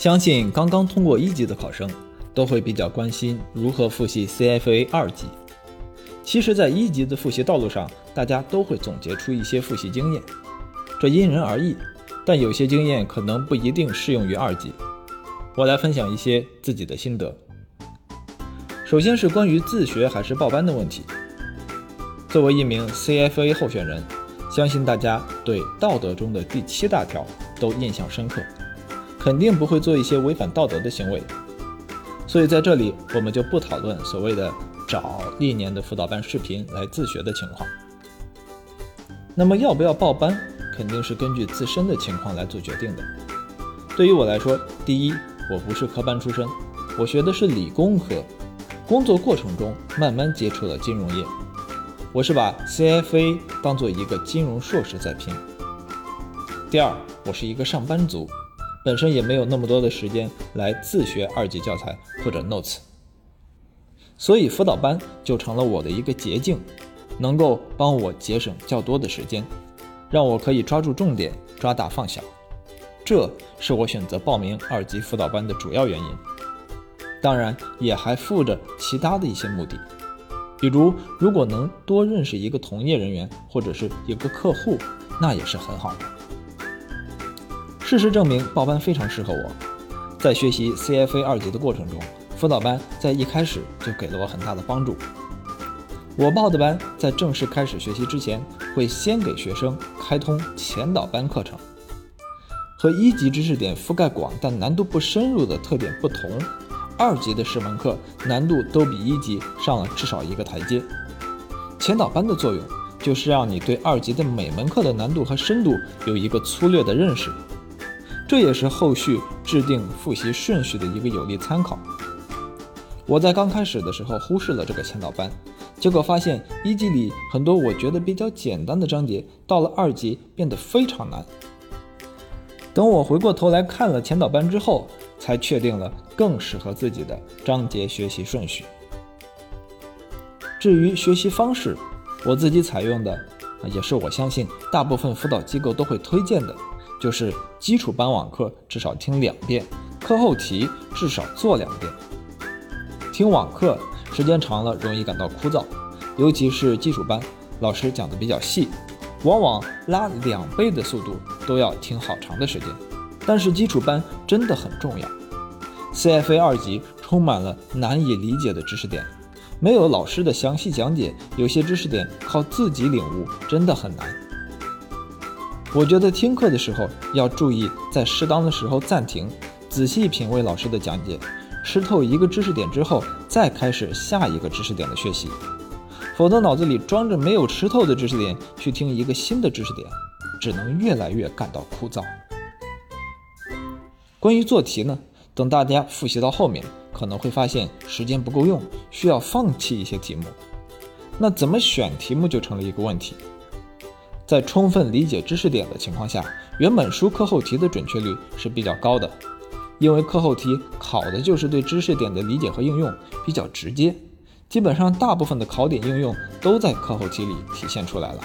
相信刚刚通过一级的考生都会比较关心如何复习 CFA 二级。其实，在一级的复习道路上，大家都会总结出一些复习经验，这因人而异，但有些经验可能不一定适用于二级。我来分享一些自己的心得。首先是关于自学还是报班的问题。作为一名 CFA 候选人，相信大家对道德中的第七大条都印象深刻，肯定不会做一些违反道德的行为。所以在这里，我们就不讨论所谓的找历年的辅导班视频来自学的情况。那么要不要报班，肯定是根据自身的情况来做决定的。对于我来说，第一，我不是科班出身，我学的是理工科，工作过程中慢慢接触了金融业。我是把 CFA 当做一个金融硕士在拼。第二，我是一个上班族，本身也没有那么多的时间来自学二级教材或者 notes，所以辅导班就成了我的一个捷径，能够帮我节省较多的时间，让我可以抓住重点，抓大放小。这是我选择报名二级辅导班的主要原因。当然，也还附着其他的一些目的。比如，如果能多认识一个从业人员或者是一个客户，那也是很好的。事实证明，报班非常适合我。在学习 CFA 二级的过程中，辅导班在一开始就给了我很大的帮助。我报的班在正式开始学习之前，会先给学生开通前导班课程。和一级知识点覆盖广但难度不深入的特点不同。二级的十门课难度都比一级上了至少一个台阶。前导班的作用就是让你对二级的每门课的难度和深度有一个粗略的认识，这也是后续制定复习顺序的一个有力参考。我在刚开始的时候忽视了这个前导班，结果发现一级里很多我觉得比较简单的章节，到了二级变得非常难。等我回过头来看了前导班之后。才确定了更适合自己的章节学习顺序。至于学习方式，我自己采用的，也是我相信大部分辅导机构都会推荐的，就是基础班网课至少听两遍，课后题至少做两遍。听网课时间长了容易感到枯燥，尤其是基础班，老师讲的比较细，往往拉两倍的速度都要听好长的时间。但是基础班真的很重要，CFA 二级充满了难以理解的知识点，没有老师的详细讲解，有些知识点靠自己领悟真的很难。我觉得听课的时候要注意在适当的时候暂停，仔细品味老师的讲解，吃透一个知识点之后再开始下一个知识点的学习，否则脑子里装着没有吃透的知识点去听一个新的知识点，只能越来越感到枯燥。关于做题呢，等大家复习到后面，可能会发现时间不够用，需要放弃一些题目。那怎么选题目就成了一个问题。在充分理解知识点的情况下，原本书课后题的准确率是比较高的，因为课后题考的就是对知识点的理解和应用，比较直接，基本上大部分的考点应用都在课后题里体现出来了。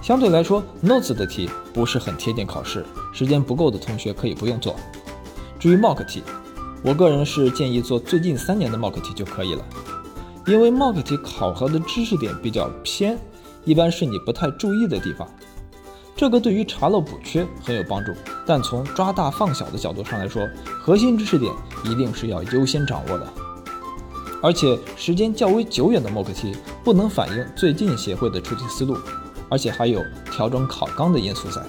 相对来说，notes 的题不是很贴近考试，时间不够的同学可以不用做。至于 mock 题，我个人是建议做最近三年的 mock 题就可以了，因为 mock 题考核的知识点比较偏，一般是你不太注意的地方。这个对于查漏补缺很有帮助，但从抓大放小的角度上来说，核心知识点一定是要优先掌握的。而且时间较为久远的 mock 题不能反映最近协会的出题思路。而且还有调整考纲的因素在。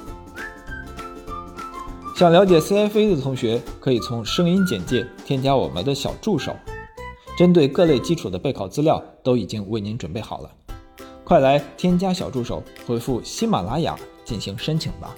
想了解 CFA 的同学，可以从声音简介添加我们的小助手，针对各类基础的备考资料都已经为您准备好了，快来添加小助手，回复喜马拉雅进行申请吧。